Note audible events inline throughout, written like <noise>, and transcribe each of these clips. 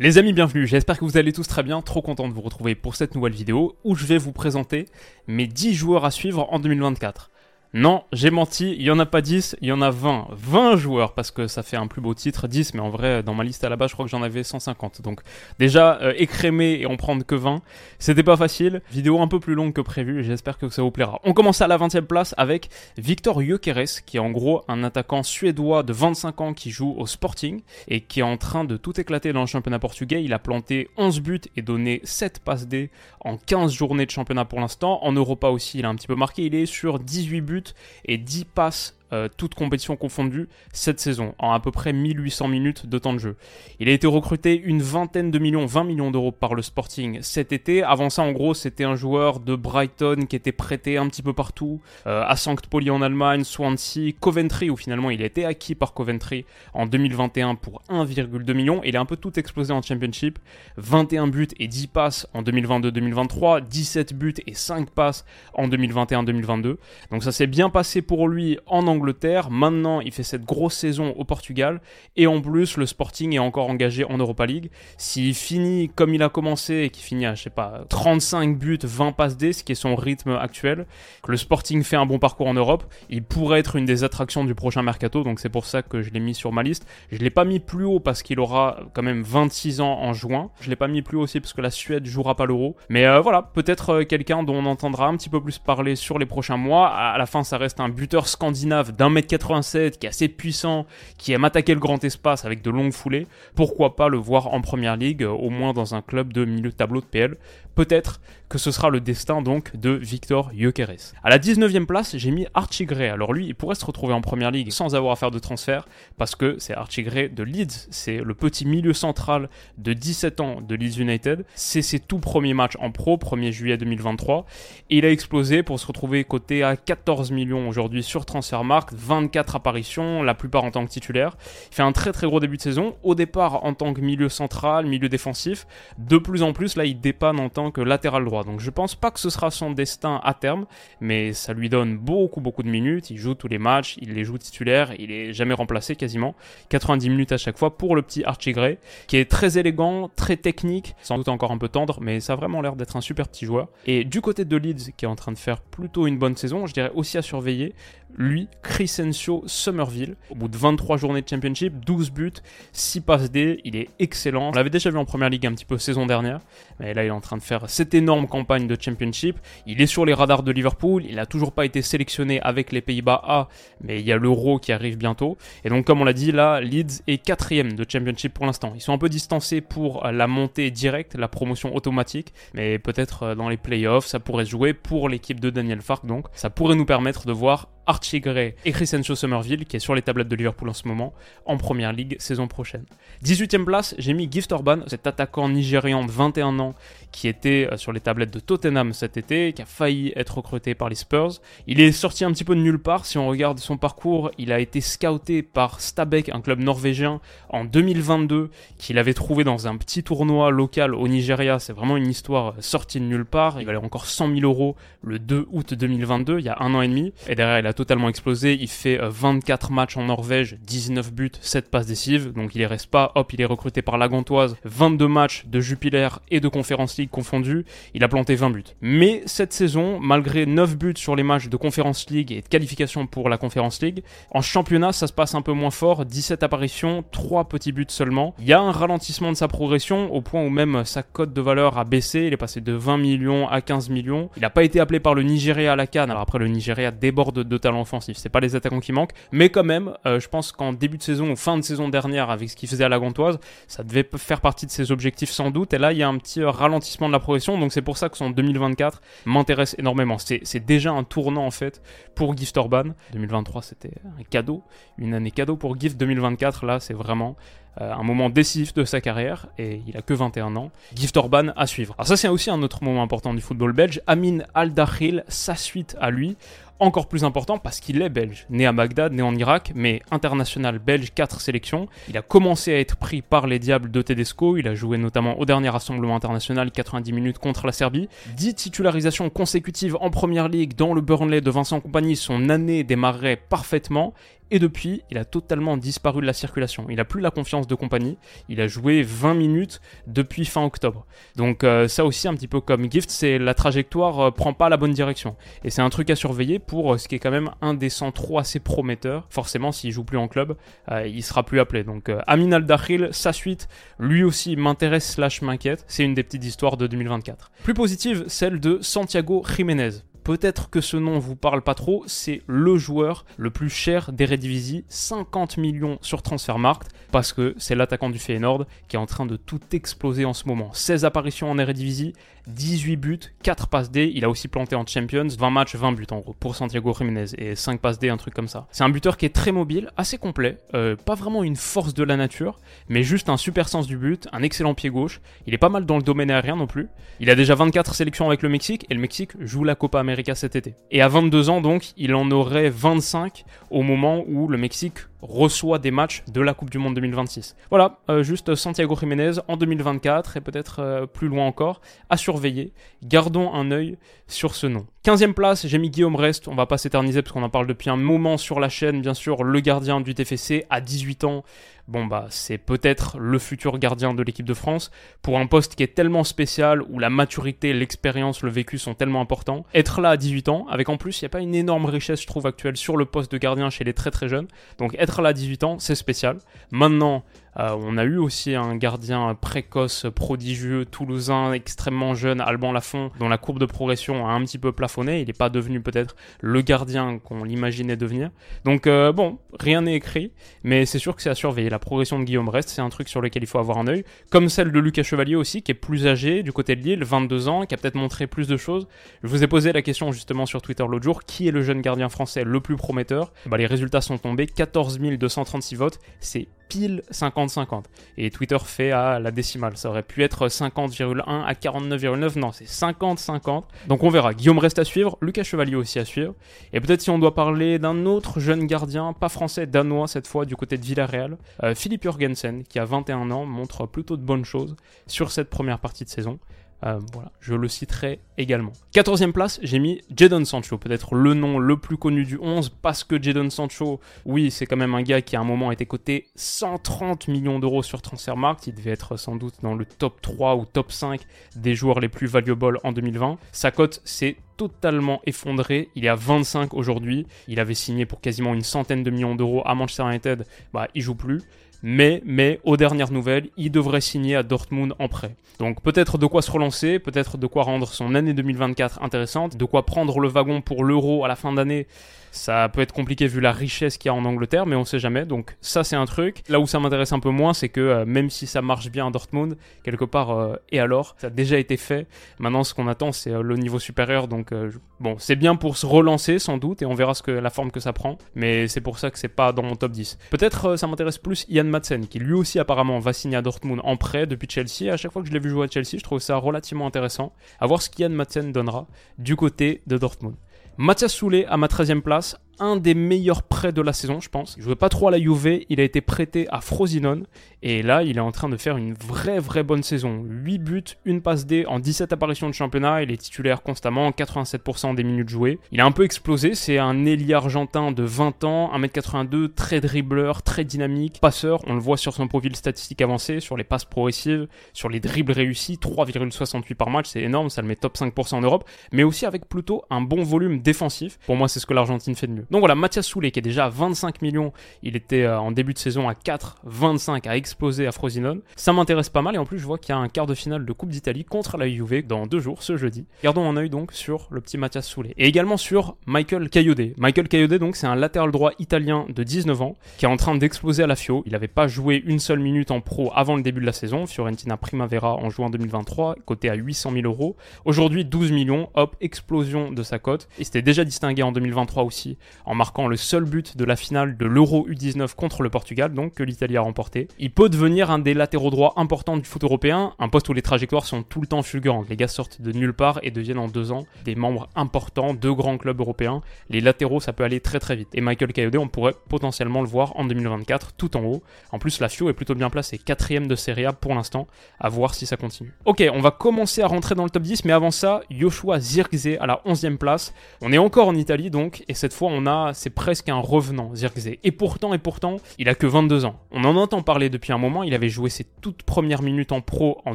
Les amis, bienvenue. J'espère que vous allez tous très bien. Trop content de vous retrouver pour cette nouvelle vidéo où je vais vous présenter mes 10 joueurs à suivre en 2024. Non, j'ai menti, il y en a pas 10, il y en a 20. 20 joueurs, parce que ça fait un plus beau titre, 10, mais en vrai, dans ma liste à la base, je crois que j'en avais 150. Donc, déjà, euh, écrémer et en prendre que 20, c'était pas facile. Vidéo un peu plus longue que prévu, j'espère que ça vous plaira. On commence à la 20 e place avec Victor Gyökeres, qui est en gros un attaquant suédois de 25 ans qui joue au Sporting et qui est en train de tout éclater dans le championnat portugais. Il a planté 11 buts et donné 7 passes D en 15 journées de championnat pour l'instant. En Europa aussi, il a un petit peu marqué. Il est sur 18 buts et 10 passes euh, toutes compétitions confondues cette saison, en à peu près 1800 minutes de temps de jeu. Il a été recruté une vingtaine de millions, 20 millions d'euros par le Sporting cet été. Avant ça, en gros, c'était un joueur de Brighton qui était prêté un petit peu partout, euh, à St. Pauli en Allemagne, Swansea, Coventry, où finalement il a été acquis par Coventry en 2021 pour 1,2 million. Il a un peu tout explosé en Championship. 21 buts et 10 passes en 2022-2023, 17 buts et 5 passes en 2021-2022. Donc ça s'est bien passé pour lui en Angleterre. Maintenant, il fait cette grosse saison au Portugal. Et en plus, le Sporting est encore engagé en Europa League. S'il finit comme il a commencé et qu'il finit à, je sais pas, 35 buts, 20 passes D, ce qui est son rythme actuel, le Sporting fait un bon parcours en Europe, il pourrait être une des attractions du prochain mercato. Donc c'est pour ça que je l'ai mis sur ma liste. Je l'ai pas mis plus haut parce qu'il aura quand même 26 ans en juin. Je l'ai pas mis plus haut aussi parce que la Suède jouera pas l'Euro. Mais euh, voilà, peut-être euh, quelqu'un dont on entendra un petit peu plus parler sur les prochains mois. À la fin, ça reste un buteur scandinave d'un mètre 87, qui est assez puissant, qui aime attaquer le grand espace avec de longues foulées, pourquoi pas le voir en première ligue, euh, au moins dans un club de milieu de tableau de PL. Peut-être que ce sera le destin donc de Victor Gyökeres. À la 19e place, j'ai mis Archie Gray. Alors lui, il pourrait se retrouver en première ligue sans avoir à faire de transfert parce que c'est Archie Gray de Leeds, c'est le petit milieu central de 17 ans de Leeds United. C'est ses tout premiers matchs en pro, 1er juillet 2023 et il a explosé pour se retrouver coté à 14 millions aujourd'hui sur Transfermarkt, 24 apparitions, la plupart en tant que titulaire. Il fait un très très gros début de saison, au départ en tant que milieu central, milieu défensif, de plus en plus là il dépanne en tant que latéral droit. Donc je pense pas que ce sera son destin à terme, mais ça lui donne beaucoup beaucoup de minutes. Il joue tous les matchs, il les joue titulaire, il est jamais remplacé quasiment. 90 minutes à chaque fois pour le petit Archie Gray, qui est très élégant, très technique, sans doute encore un peu tendre, mais ça a vraiment l'air d'être un super petit joueur. Et du côté de Leeds, qui est en train de faire plutôt une bonne saison, je dirais aussi à surveiller, lui, Crescencio Somerville. Au bout de 23 journées de championship, 12 buts, 6 passes D, il est excellent. On l'avait déjà vu en première ligue un petit peu saison dernière, mais là il est en train de faire cette énorme campagne de championship. Il est sur les radars de Liverpool, il n'a toujours pas été sélectionné avec les Pays-Bas A, mais il y a l'Euro qui arrive bientôt. Et donc comme on l'a dit, là, Leeds est quatrième de championship pour l'instant. Ils sont un peu distancés pour la montée directe, la promotion automatique, mais peut-être euh, dans les playoffs, ça pourrait jouer pour l'équipe de Daniel Fark, donc ça pourrait nous permettre de voir Archie Gray et Crescencio Somerville, qui est sur les tablettes de Liverpool en ce moment, en première ligue saison prochaine. 18ème place, j'ai mis Gift Orban, cet attaquant nigérian de 21 ans qui était euh, sur les tablettes de Tottenham cet été, qui a failli être recruté par les Spurs. Il est sorti un petit peu de nulle part. Si on regarde son parcours, il a été scouté par Stabæk, un club norvégien, en 2022, qu'il avait trouvé dans un petit tournoi local au Nigeria. C'est vraiment une histoire euh, sortie de nulle part. Il valait encore 100 000 euros le 2 août 2022, il y a un an et demi. Et derrière, il a totalement explosé. Il fait 24 euh, matchs en Norvège, 19 buts, 7 passes décisives. Donc il y reste pas. Hop, il est recruté par la Gantoise. 22 matchs de Jupiler et de Conference League confondus. Il a planté 20 buts. Mais cette saison, malgré 9 buts sur les matchs de Conference League et de qualification pour la Conference League, en championnat, ça se passe un peu moins fort. 17 apparitions, 3 petits buts seulement. Il y a un ralentissement de sa progression au point où même sa cote de valeur a baissé. Il est passé de 20 millions à 15 millions. Il n'a pas été appelé par le Nigeria à la Cannes. Alors après, le Nigeria déborde de talent offensif. C'est pas les attaquants qui manquent, mais quand même, euh, je pense qu'en début de saison ou fin de saison dernière, avec ce qu'il faisait à la Gantoise, ça devait faire partie de ses objectifs sans doute. Et là, il y a un petit ralentissement de la progression, donc c'est pour ça que son 2024 m'intéresse énormément. C'est déjà un tournant en fait pour Gift Orban. 2023, c'était un cadeau, une année cadeau pour Gift. 2024, là, c'est vraiment euh, un moment décisif de sa carrière, et il a que 21 ans. Gift Orban à suivre. Alors ça c'est aussi un autre moment important du football belge. Amin Al-Dakhil, sa suite à lui, encore plus important parce qu'il est belge, né à Bagdad, né en Irak, mais international belge, 4 sélections. Il a commencé à être pris par les Diables de Tedesco, il a joué notamment au dernier rassemblement international 90 minutes contre la Serbie. 10 titularisations consécutives en première ligue dans le Burnley de Vincent Compagnie, son année démarrait parfaitement et depuis, il a totalement disparu de la circulation. Il n'a plus la confiance de compagnie. Il a joué 20 minutes depuis fin octobre. Donc euh, ça aussi, un petit peu comme Gift, c'est la trajectoire euh, prend pas la bonne direction. Et c'est un truc à surveiller pour euh, ce qui est quand même un des centraux assez prometteurs. Forcément, s'il joue plus en club, il sera plus appelé. Donc Amin Al-Dakhil, sa suite, lui aussi m'intéresse slash m'inquiète. C'est une des petites histoires de 2024. Plus positive, celle de Santiago Jiménez. Peut-être que ce nom vous parle pas trop, c'est le joueur le plus cher d'Eredivisie, 50 millions sur Transfermarkt, parce que c'est l'attaquant du Feyenoord qui est en train de tout exploser en ce moment. 16 apparitions en Eredivisie, 18 buts, 4 passes D, il a aussi planté en Champions, 20 matchs, 20 buts en gros, pour Santiago Jiménez, et 5 passes D, un truc comme ça. C'est un buteur qui est très mobile, assez complet, euh, pas vraiment une force de la nature, mais juste un super sens du but, un excellent pied gauche, il est pas mal dans le domaine aérien non plus, il a déjà 24 sélections avec le Mexique, et le Mexique joue la Copa América cet été. Et à 22 ans, donc, il en aurait 25 au moment où le Mexique reçoit des matchs de la Coupe du Monde 2026. Voilà, euh, juste Santiago Jiménez en 2024 et peut-être euh, plus loin encore à surveiller. Gardons un œil sur ce nom. 15e place, j'ai mis Guillaume Rest, on va pas s'éterniser parce qu'on en parle depuis un moment sur la chaîne, bien sûr, le gardien du TFC à 18 ans. Bon bah c'est peut-être le futur gardien de l'équipe de France pour un poste qui est tellement spécial où la maturité, l'expérience, le vécu sont tellement importants. Être là à 18 ans, avec en plus il n'y a pas une énorme richesse je trouve actuelle sur le poste de gardien chez les très très jeunes. Donc être à 18 ans, c'est spécial. Maintenant, euh, on a eu aussi un gardien précoce, prodigieux, toulousain, extrêmement jeune, Alban Lafont, dont la courbe de progression a un petit peu plafonné. Il n'est pas devenu peut-être le gardien qu'on l'imaginait devenir. Donc euh, bon, rien n'est écrit, mais c'est sûr que c'est à surveiller. La progression de Guillaume Rest, c'est un truc sur lequel il faut avoir un œil. Comme celle de Lucas Chevalier aussi, qui est plus âgé du côté de Lille, 22 ans, qui a peut-être montré plus de choses. Je vous ai posé la question justement sur Twitter l'autre jour, qui est le jeune gardien français le plus prometteur? Bah, Les résultats sont tombés, 14 236 votes, c'est pile 50-50. Et Twitter fait à la décimale. Ça aurait pu être 50,1 à 49,9. Non, c'est 50-50. Donc on verra. Guillaume reste à suivre. Lucas Chevalier aussi à suivre. Et peut-être si on doit parler d'un autre jeune gardien, pas français, danois cette fois, du côté de Villarreal, euh, Philippe Jurgensen, qui a 21 ans, montre plutôt de bonnes choses sur cette première partie de saison. Euh, je le citerai également. 14e place, j'ai mis Jadon Sancho, peut-être le nom le plus connu du 11, parce que Jadon Sancho, oui, c'est quand même un gars qui à un moment été coté 130 millions d'euros sur Transfermarkt, il devait être sans doute dans le top 3 ou top 5 des joueurs les plus valuables en 2020. Sa cote s'est totalement effondré. Il est à 25 aujourd'hui. Il avait signé pour quasiment une centaine de millions d'euros à Manchester United. Bah, il joue plus. Mais, mais, aux dernières nouvelles, il devrait signer à Dortmund en prêt. Donc peut-être de quoi se relancer, peut-être de quoi rendre son année 2024 intéressante, de quoi prendre le wagon pour l'euro à la fin d'année ça peut être compliqué vu la richesse qu'il y a en Angleterre, mais on sait jamais. Donc ça c'est un truc. Là où ça m'intéresse un peu moins, c'est que euh, même si ça marche bien à Dortmund, quelque part, euh, et alors, ça a déjà été fait. Maintenant ce qu'on attend c'est euh, le niveau supérieur. Donc bon, c'est bien pour se relancer sans doute, et on verra ce que la forme que ça prend. Mais c'est pour ça que c'est pas dans mon top 10. Peut-être ça m'intéresse plus Ian Madsen, qui lui aussi apparemment va signer à Dortmund en prêt depuis Chelsea. À chaque fois que je l'ai vu jouer à Chelsea, je trouve ça relativement intéressant. À voir ce qu'Ian Madsen donnera du côté de Dortmund. Mathias Soulet à ma 13e place, un des meilleurs prêts de la saison, je pense. Il jouait pas trop à la il a été prêté à Frosinone et là, il est en train de faire une vraie vraie bonne saison. 8 buts, une passe D en 17 apparitions de championnat, il est titulaire constamment, 87% des minutes jouées. Il a un peu explosé, c'est un ailier argentin de 20 ans, 1m82, très dribbleur, très dynamique, passeur, on le voit sur son profil statistique avancé, sur les passes progressives, sur les dribbles réussis, 3,68 par match, c'est énorme, ça le met top 5% en Europe, mais aussi avec plutôt un bon volume défensif. Pour moi, c'est ce que l'Argentine fait de mieux. Donc voilà, Mathias Soulet qui est déjà à 25 millions, il était en début de saison à 4, 25, a explosé à Frosinone. Ça m'intéresse pas mal et en plus je vois qu'il y a un quart de finale de Coupe d'Italie contre la Juve dans deux jours, ce jeudi. Gardons un œil donc sur le petit Mathias Soulet. Et également sur Michael Cayode. Michael Cayode donc c'est un latéral droit italien de 19 ans qui est en train d'exploser à la Fio. Il n'avait pas joué une seule minute en pro avant le début de la saison. Fiorentina Primavera en juin 2023, coté à 800 000 euros. Aujourd'hui 12 millions, hop, explosion de sa cote. Il s'était déjà distingué en 2023 aussi en marquant le seul but de la finale de l'Euro U19 contre le Portugal, donc que l'Italie a remporté. Il peut devenir un des latéraux droits importants du foot européen, un poste où les trajectoires sont tout le temps fulgurantes. Les gars sortent de nulle part et deviennent en deux ans des membres importants de grands clubs européens. Les latéraux, ça peut aller très très vite. Et Michael Kayode, on pourrait potentiellement le voir en 2024 tout en haut. En plus, la FIO est plutôt bien placée, quatrième de Serie A pour l'instant, à voir si ça continue. Ok, on va commencer à rentrer dans le top 10, mais avant ça, Joshua Zirkzee à la 11e place. On est encore en Italie donc, et cette fois on a, c'est presque un revenant, Zirkzee. Et pourtant, et pourtant, il a que 22 ans. On en entend parler depuis un moment, il avait joué ses toutes premières minutes en pro en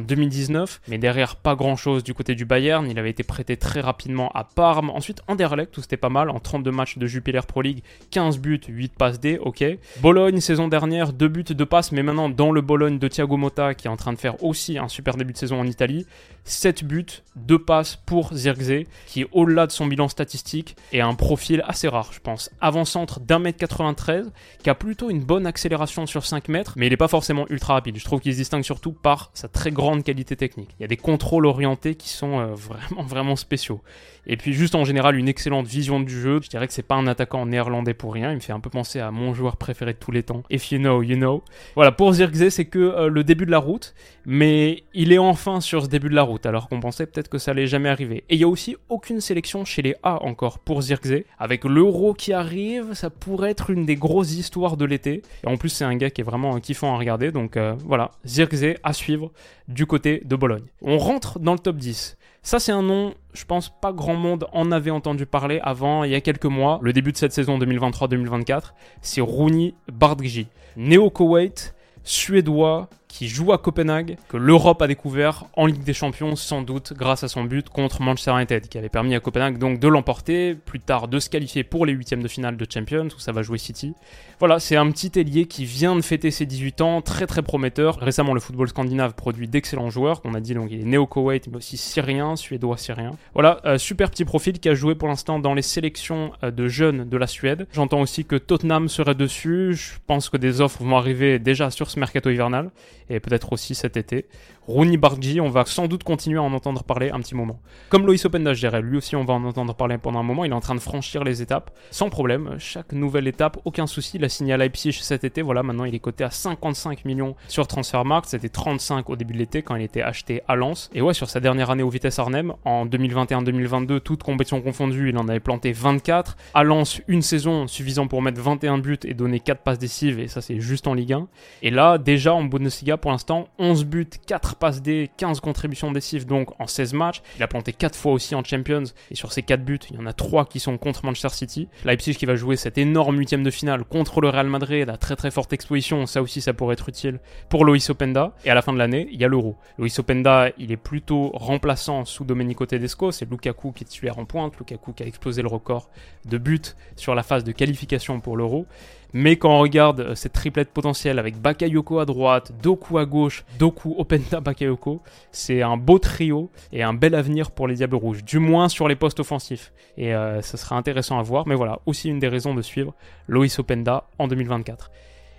2019, mais derrière pas grand chose du côté du Bayern, il avait été prêté très rapidement à Parme, ensuite Anderlecht où c'était pas mal, en 32 matchs de Jupiler Pro League, 15 buts, 8 passes D, ok. Bologne saison dernière, 2 buts, 2 passes, mais maintenant dans le Bologne de Thiago Motta qui est en train de faire aussi un super début de saison en Italie, 7 buts, 2 passes pour Zirkzee, qui au-delà de son bilan statistique et un profil assez rare, je pense. Avant-centre d'un mètre 93, qui a plutôt une bonne accélération sur 5 mètres, mais il n'est pas forcément ultra rapide. Je trouve qu'il se distingue surtout par sa très grande qualité technique. Il y a des contrôles orientés qui sont euh, vraiment, vraiment spéciaux. Et puis juste en général une excellente vision du jeu. Je dirais que c'est pas un attaquant néerlandais pour rien. Il me fait un peu penser à mon joueur préféré de tous les temps. If you know, you know. Voilà, pour Zirkzee, c'est que euh, le début de la route, mais il est enfin sur ce début de la route, alors qu'on pensait peut-être que ça allait jamais arriver. Et il y a aussi aucune sélection chez les A encore pour Zirkzee. Avec l'euro qui arrive, ça pourrait être une des grosses histoires de l'été. Et en plus, c'est un gars qui est vraiment kiffant à regarder. Donc euh, voilà, Zirkzee à suivre du côté de Bologne. On rentre dans le top 10. Ça, c'est un nom, je pense pas grand monde en avait entendu parler avant, il y a quelques mois, le début de cette saison 2023-2024. C'est Rooney Bardghji. Néo-Koweït, suédois, qui joue à Copenhague, que l'Europe a découvert en Ligue des Champions, sans doute grâce à son but contre Manchester United, qui avait permis à Copenhague donc de l'emporter, plus tard de se qualifier pour les huitièmes de finale de Champions, où ça va jouer City. Voilà, c'est un petit ailier qui vient de fêter ses 18 ans, très très prometteur. Récemment, le football scandinave produit d'excellents joueurs, qu'on a dit donc il est néo-Koweït, mais aussi syrien, suédois syrien. Voilà, euh, super petit profil qui a joué pour l'instant dans les sélections euh, de jeunes de la Suède. J'entends aussi que Tottenham serait dessus, je pense que des offres vont arriver déjà sur ce mercato hivernal et peut-être aussi cet été. Rooney Bargi, on va sans doute continuer à en entendre parler un petit moment. Comme Loïs Openda, je dirais, lui aussi on va en entendre parler pendant un moment, il est en train de franchir les étapes sans problème, chaque nouvelle étape, aucun souci, il a signé à Leipzig cet été, voilà, maintenant il est coté à 55 millions sur Transfermarkt, c'était 35 au début de l'été quand il était acheté à Lens, et ouais, sur sa dernière année au Vitesse Arnhem, en 2021-2022, toutes compétitions confondues, il en avait planté 24, à Lens, une saison suffisant pour mettre 21 buts et donner 4 passes décisives, et ça c'est juste en Ligue 1, et là, déjà en Bundesliga, pour l'instant, 11 buts, 4 passes D, 15 contributions décisives donc en 16 matchs. Il a planté 4 fois aussi en Champions et sur ces 4 buts, il y en a 3 qui sont contre Manchester City. Leipzig qui va jouer cette énorme huitième de finale contre le Real Madrid, la très très forte exposition, ça aussi ça pourrait être utile pour Loïs Openda. Et à la fin de l'année, il y a l'Euro. Loïs Openda, il est plutôt remplaçant sous Domenico Tedesco, c'est Lukaku qui est titulaire en pointe, Lukaku qui a explosé le record de buts sur la phase de qualification pour l'Euro. Mais quand on regarde euh, cette triplette potentielle avec Bakayoko à droite, Doku à gauche, Doku, Openda, Bakayoko, c'est un beau trio et un bel avenir pour les Diables Rouges, du moins sur les postes offensifs. Et euh, ce sera intéressant à voir, mais voilà, aussi une des raisons de suivre Loïs Openda en 2024.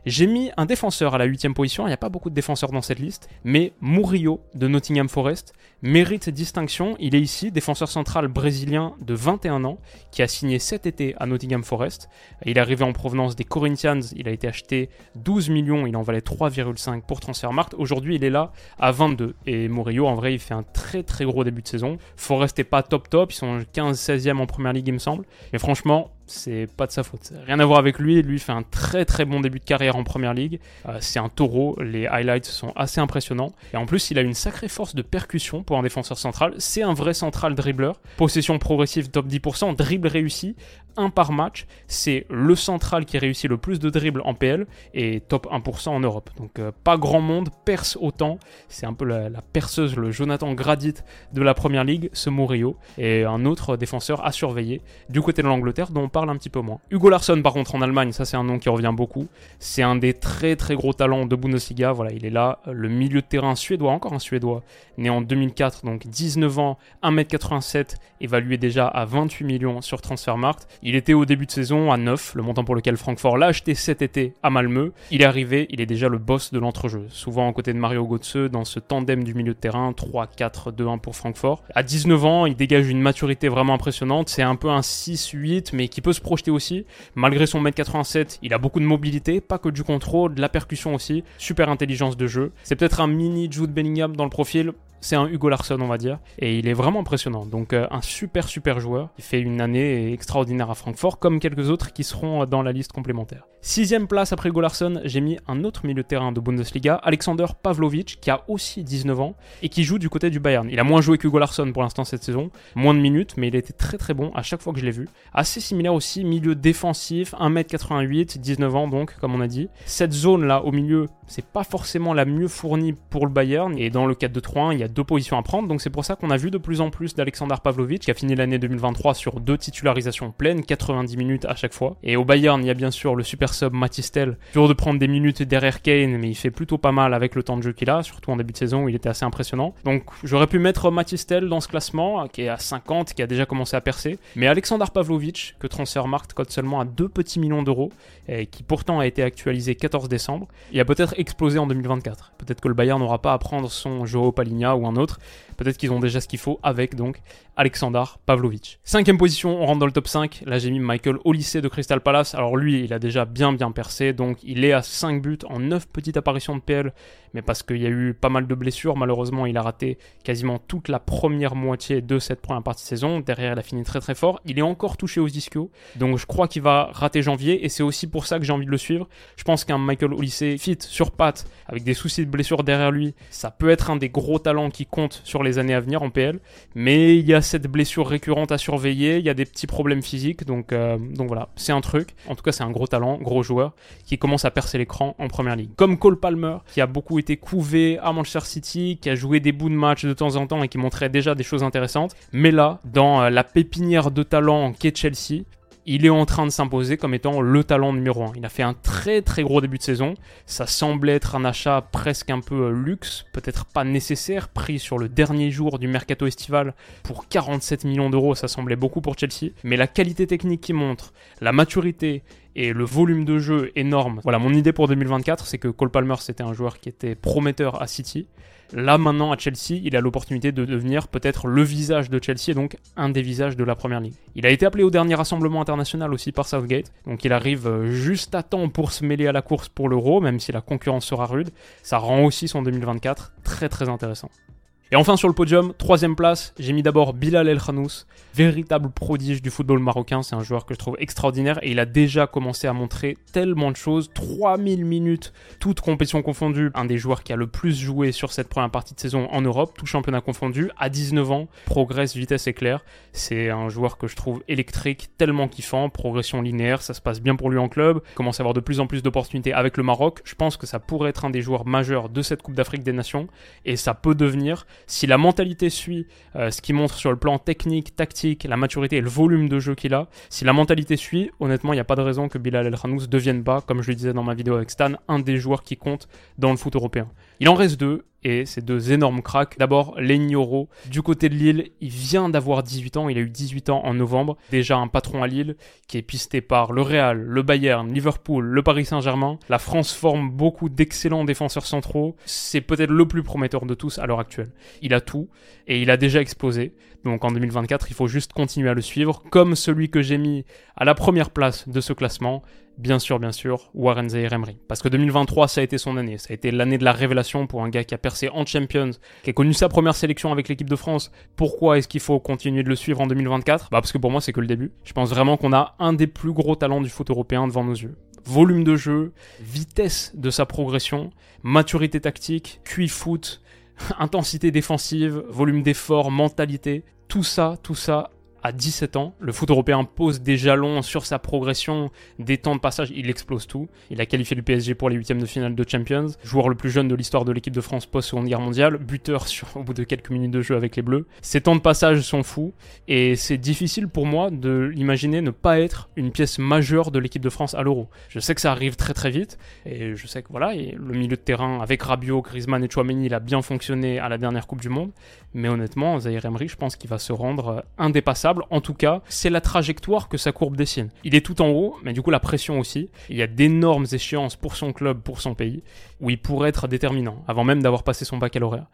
J'ai mis un défenseur à la 8 position, il n'y a pas beaucoup de défenseurs dans cette liste, mais Murillo de Nottingham Forest mérite cette distinction. Il est ici, défenseur central brésilien de 21 ans, qui a signé cet été à Nottingham Forest. Il est arrivé en provenance des Corinthians, il a été acheté 12 millions, il en valait 3,5 pour Transfermarkt. Aujourd'hui, il est là à 22. Et Murillo, en vrai, il fait un très très gros début de saison. Forest n'est pas top top, ils sont 15-16e en première ligue, il me semble. Mais franchement, c'est pas de sa faute. Rien à voir avec lui. Lui fait un très très bon début de carrière en première ligue. Euh, c'est un taureau. Les highlights sont assez impressionnants. Et en plus, il a une sacrée force de percussion pour un défenseur central. C'est un vrai central dribbleur. Possession progressive top 10%, dribble réussi. Un par match. C'est le central qui réussit le plus de dribbles en PL et top 1% en Europe. Donc euh, pas grand monde perce autant. C'est un peu la, perceuse, le Jonathan Gradit de la Première Ligue, ce Murillo. Et un autre défenseur à surveiller du côté de l'Angleterre dont on parle un petit peu moins. Hugo Larsson par contre en Allemagne, ça c'est un nom qui revient beaucoup. C'est un des très très gros talents de Bundesliga. Voilà, il est là. Le milieu de terrain suédois, encore un suédois, né en 2004, donc 19 ans, 1m87, évalué déjà à 28 millions sur Transfermarkt. Il était au début de saison à 9, le montant pour lequel Francfort l'a acheté cet été à Malmö. Il est arrivé, il est déjà le boss de l'entrejeu, souvent aux côtés de Mario Götze dans ce tandem du milieu de terrain 3-4-2-1 pour Francfort. À 19 ans, il dégage une maturité vraiment impressionnante, c'est un peu un 6-8 mais qui peut se projeter aussi. Malgré son 1m87, il a beaucoup de mobilité, pas que du contrôle, de la percussion aussi, super intelligence de jeu. C'est peut-être un mini Jude Bellingham dans le profil, c'est un Hugo Larsson, on va dire. Et il est vraiment impressionnant. Donc, euh, un super, super joueur. Il fait une année extraordinaire Francfort, comme quelques autres qui seront dans la liste complémentaire. Sixième place après Hugo j'ai mis un autre milieu de terrain de Bundesliga, Alexander Pavlovic, qui a aussi 19 ans et qui joue du côté du Bayern. Il a moins joué qu'Hugo Larsson pour l'instant cette saison, moins de minutes, mais il était très très bon à chaque fois que je l'ai vu. Assez similaire aussi, milieu défensif, 1m88, 19 ans donc, comme on a dit. Cette zone là au milieu, c'est pas forcément la mieux fournie pour le Bayern, et dans le 4-2-3-1, il y a deux positions à prendre, donc c'est pour ça qu'on a vu de plus en plus d'Alexander Pavlovic, qui a fini l'année 2023 sur deux titularisations pleines, 90 minutes à chaque fois. Et au Bayern, il y a bien sûr le super sub Matistel, toujours de prendre des minutes derrière Kane, mais il fait plutôt pas mal avec le temps de jeu qu'il a, surtout en début de saison où il était assez impressionnant. Donc j'aurais pu mettre Matistel dans ce classement, qui est à 50, qui a déjà commencé à percer, mais Alexander Pavlovic, que Transfermarkt cote seulement à 2 petits millions d'euros, et qui pourtant a été actualisé 14 décembre, il a peut-être explosé en 2024. Peut-être que le Bayern n'aura pas à prendre son Joao Palinha ou un autre, Peut-être qu'ils ont déjà ce qu'il faut avec donc Alexander Pavlovic. Cinquième position, on rentre dans le top 5. Là j'ai mis Michael lycée de Crystal Palace. Alors lui, il a déjà bien bien percé, donc il est à 5 buts en 9 petites apparitions de PL, mais parce qu'il y a eu pas mal de blessures, malheureusement il a raté quasiment toute la première moitié de cette première partie de saison. Derrière il a fini très très fort. Il est encore touché aux ischios, donc je crois qu'il va rater janvier et c'est aussi pour ça que j'ai envie de le suivre. Je pense qu'un Michael lycée fit sur patte avec des soucis de blessure derrière lui, ça peut être un des gros talents qui compte sur les années à venir en PL. Mais il y a cette blessure récurrente à surveiller, il y a des petits problèmes physiques, donc, euh, donc voilà, c'est un truc. En tout cas, c'est un gros talent, gros joueur, qui commence à percer l'écran en première ligue. Comme Cole Palmer, qui a beaucoup été couvé à Manchester City, qui a joué des bouts de match de temps en temps et qui montrait déjà des choses intéressantes. Mais là, dans euh, la pépinière de talent qu'est Chelsea, il est en train de s'imposer comme étant le talent numéro 1. Il a fait un très très gros début de saison. Ça semblait être un achat presque un peu euh, luxe, peut-être pas nécessaire, pris sur le dernier jour du mercato estival pour 47 millions d'euros. Ça semblait beaucoup pour Chelsea. Mais la qualité technique qui montre, la maturité et le volume de jeu énorme. Voilà, mon idée pour 2024, c'est que Cole Palmer, c'était un joueur qui était prometteur à City. Là maintenant à Chelsea, il a l'opportunité de devenir peut-être le visage de Chelsea et donc un des visages de la Première Ligue. Il a été appelé au dernier rassemblement international aussi par Southgate, donc il arrive euh, juste à temps pour se mêler à la course pour l'Euro, même si la concurrence sera rude. Ça rend aussi son 2024 très très intéressant. Et enfin sur le podium, troisième place, j'ai mis d'abord Bilal El Khanous, véritable prodige du football marocain, c'est un joueur que je trouve extraordinaire et il a déjà commencé à montrer tellement de choses, 3000 minutes, toutes compétitions confondues, un des joueurs qui a le plus joué sur cette première partie de saison en Europe, tout championnat confondu, à 19 ans, progresse vitesse éclair, c'est un joueur que je trouve électrique, tellement kiffant, progression linéaire, ça se passe bien pour lui en club, commence à avoir de plus en plus d'opportunités avec le Maroc, je pense que ça pourrait être un des joueurs majeurs de cette Coupe d'Afrique des Nations et ça peut devenir si la mentalité suit euh, ce qu'il montre sur le plan technique, tactique, la maturité et le volume de jeu qu'il a, si la mentalité suit, honnêtement, il n'y a pas de raison que Bilal El Khanous devienne pas, comme je le disais dans ma vidéo avec Stan, un des joueurs qui compte dans le foot européen. Il en reste deux, et ces deux énormes cracks. D'abord, Legnoro, du côté de Lille, il vient d'avoir 18 ans, il a eu 18 ans en novembre. Déjà un patron à Lille qui est pisté par le Real, le Bayern, Liverpool, le Paris Saint-Germain. La France forme beaucoup d'excellents défenseurs centraux. C'est peut-être le plus prometteur de tous à l'heure actuelle. Il a tout et il a déjà explosé. Donc en 2024, il faut juste continuer à le suivre, comme celui que j'ai mis à la première place de ce classement, bien sûr, bien sûr, Warren Zaire Emery. Parce que 2023, ça a été son année. Ça a été l'année de la révélation pour un gars qui a percé en Champions, qui a connu sa première sélection avec l'équipe de France. Pourquoi est-ce qu'il faut continuer de le suivre en 2024 Bah parce que pour moi, c'est que le début. Je pense vraiment qu'on a un des plus gros talents du foot européen devant nos yeux. Volume de jeu, vitesse de sa progression, maturité tactique, QI foot, <laughs> intensité défensive, volume d'effort, mentalité, tout ça, tout ça à 17 ans. Le foot européen pose des jalons sur sa progression, des temps de passage, il explose tout. Il a qualifié le PSG pour les huitièmes de finale de Champions, joueur le plus jeune de l'histoire de l'équipe de France post-seconde guerre mondiale, buteur sur, au bout de quelques minutes de jeu avec les Bleus. Ses temps de passage sont fous et c'est difficile pour moi de l'imaginer ne pas être une pièce majeure de l'équipe de France à l'Euro. Je sais que ça arrive très très vite et je sais que voilà, le milieu de terrain avec Rabiot, Griezmann et Chouameni, il a bien fonctionné à la dernière Coupe du Monde, mais honnêtement, Zaire Emery, je pense qu'il va se rendre indépassable. En tout cas, c'est la trajectoire que sa courbe dessine. Il est tout en haut, mais du coup la pression aussi. Il y a d'énormes échéances pour son club, pour son pays, où il pourrait être déterminant, avant même d'avoir passé son baccalauréat.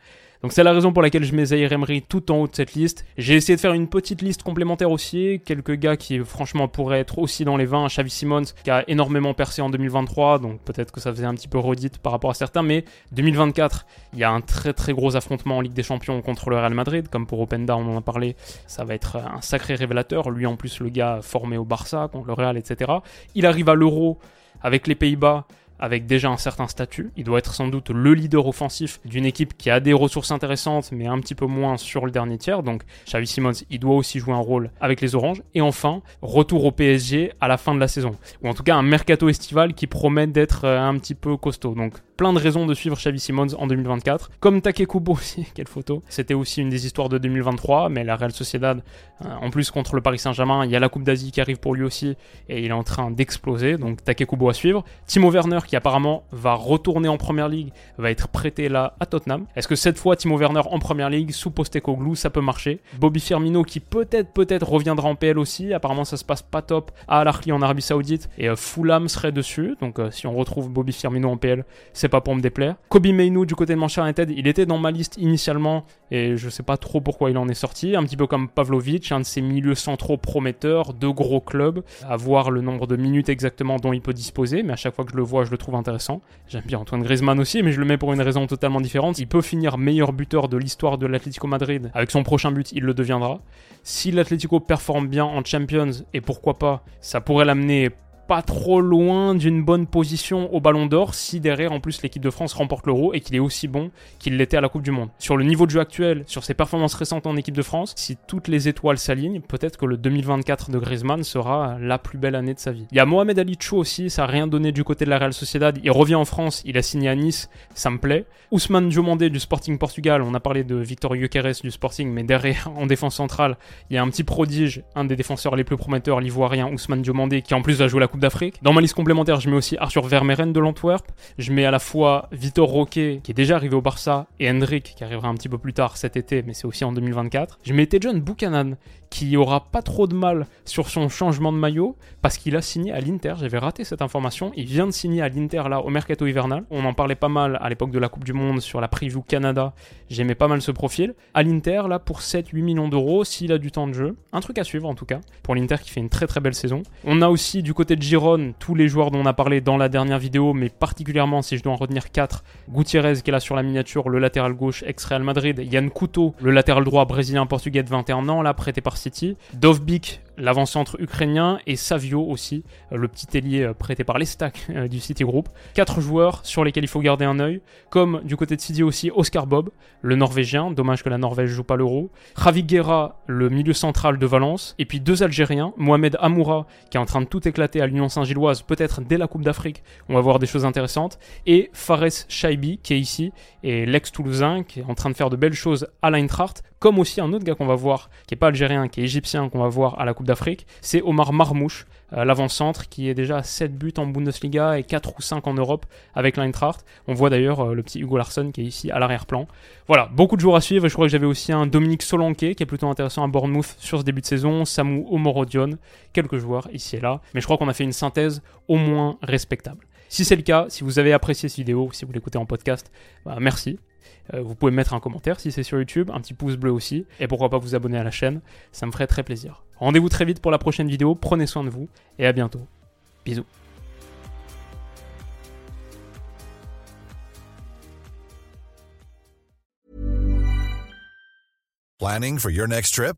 Donc c'est la raison pour laquelle je mets Zaire Emery tout en haut de cette liste. J'ai essayé de faire une petite liste complémentaire aussi, quelques gars qui franchement pourraient être aussi dans les 20, Xavi Simons qui a énormément percé en 2023, donc peut-être que ça faisait un petit peu redite par rapport à certains, mais 2024, il y a un très très gros affrontement en Ligue des Champions contre le Real Madrid, comme pour Openda on en a parlé, ça va être un sacré révélateur, lui en plus le gars formé au Barça contre le Real, etc. Il arrive à l'Euro avec les Pays-Bas, avec déjà un certain statut. Il doit être sans doute le leader offensif d'une équipe qui a des ressources intéressantes, mais un petit peu moins sur le dernier tiers. Donc Xavi Simons, il doit aussi jouer un rôle avec les Oranges. Et enfin, retour au PSG à la fin de la saison. Ou en tout cas un mercato estival qui promet d'être euh, un petit peu costaud. Donc plein de raisons de suivre Xavi Simons en 2024. Comme Takekubo aussi, <laughs> quelle photo. C'était aussi une des histoires de 2023, mais la Real Sociedad, euh, en plus contre le Paris Saint-Germain, il y a la Coupe d'Asie qui arrive pour lui aussi, et il est en train d'exploser. Donc Takekubo à suivre. Timo Werner qui apparemment va retourner en première ligue, va être prêté là à Tottenham. Est-ce que cette fois Timo Werner en première ligue sous Postecoglou, ça peut marcher? Bobby Firmino qui peut-être peut-être reviendra en PL aussi. Apparemment ça se passe pas top à Al en Arabie Saoudite et euh, Fulham serait dessus. Donc euh, si on retrouve Bobby Firmino en PL, c'est pas pour me déplaire. Kobe Mainu du côté de Manchester United, il était dans ma liste initialement et je sais pas trop pourquoi il en est sorti. Un petit peu comme Pavlovic, un de ces milieux centraux prometteurs, de gros clubs, à voir le nombre de minutes exactement dont il peut disposer, mais à chaque fois que je le vois, je le trouve intéressant J'aime bien Antoine Griezmann aussi, mais je le mets pour une raison totalement différente. Il peut finir meilleur buteur de l'histoire de l'Atlético Madrid. Avec son prochain but, il le deviendra. Si l'Atlético performe bien en Champions, et pourquoi pas, ça pourrait l'amener pas trop loin d'une bonne position au Ballon d'Or si derrière en plus l'équipe de France remporte l'Euro et qu'il est aussi bon qu'il l'était à la Coupe du Monde. Sur le niveau de jeu actuel, sur ses performances récentes en équipe de France, si toutes les étoiles s'alignent, peut-être que le 2024 de Griezmann sera la plus belle année de sa vie. Il y a Mohamed Ali Chou aussi, ça a rien donné du côté de la Real Sociedad. Il revient en France, il a signé à Nice, ça me plaît. Ousmane Diomandé du Sporting Portugal, on a parlé de Victor Gyökeres du Sporting, mais derrière <laughs> en défense centrale, il y a un petit prodige, un des défenseurs les plus prometteurs, l'ivoirien Ousmane Diomandé, qui en plus va jouer la Coupe d'Afrique. Dans ma liste complémentaire, je mets aussi Arthur Vermeeren de l'Antwerp. Je mets à la fois Vitor Roque, qui est déjà arrivé au Barça, et Hendrik, qui arrivera un petit peu plus tard cet été, mais c'est aussi en 2024. Je mets John Buchanan, qui aura pas trop de mal sur son changement de maillot, parce qu'il a signé à l'Inter. J'avais raté cette information. Il vient de signer à l'Inter, là, au mercato hivernal. On en parlait pas mal à l'époque de la Coupe du Monde sur la preview Canada. J'aimais pas mal ce profil. À l'Inter, là, pour 7-8 millions d'euros, s'il a du temps de jeu. Un truc à suivre, en tout cas, pour l'Inter qui fait une très très belle saison. On a aussi du côté de Giron tous les joueurs dont on a parlé dans la dernière vidéo, mais particulièrement si je dois en retenir 4. Gutiérrez qui est là sur la miniature, le latéral gauche ex-Real Madrid. Yann Couto, le latéral droit brésilien-portugais de 21 ans, là prêté par City. Dovbik, l'avant-centre ukrainien, et Savio aussi, le petit ailier euh, prêté par les stacks euh, du City Group. Quatre joueurs sur lesquels il faut garder un œil, comme du côté de City aussi Oscar Bob, le norvégien, dommage que la Norvège joue pas l'euro. Javi Guerra, le milieu central de Valence, et puis deux Algériens, Mohamed Amoura, qui est en train de tout éclater à l'Union Saint-Gilloise, peut-être dès la Coupe d'Afrique, on va voir des choses intéressantes, et Fares Shaibi, qui est ici, et l'ex-Toulousain, qui est en train de faire de belles choses à l'Eintracht, comme aussi un autre gars qu'on va voir, qui est pas algérien, qui est égyptien, qu'on va voir à la Coupe d'Afrique, c'est Omar Marmouche, euh, l'avant-centre, qui est déjà à 7 buts en Bundesliga et 4 ou 5 en Europe avec l'Eintracht. On voit d'ailleurs euh, le petit Hugo Larsson qui est ici à l'arrière-plan. Voilà, beaucoup de jours à suivre. Je crois que j'avais aussi un Dominique Solanke qui est plutôt intéressant à Bournemouth sur ce début de saison, Samu Omorodion, quelques joueurs ici et là. Mais je crois qu'on a fait une synthèse au moins respectable. Si c'est le cas, si vous avez apprécié cette vidéo, si vous l'écoutez en podcast, bah, merci. Euh, vous pouvez mettre un commentaire si c'est sur YouTube, un petit pouce bleu aussi, et pourquoi pas vous abonner à la chaîne, ça me ferait très plaisir. Rendez-vous très vite pour la prochaine vidéo, prenez soin de vous, et à bientôt. Bisous. Planning for your next trip?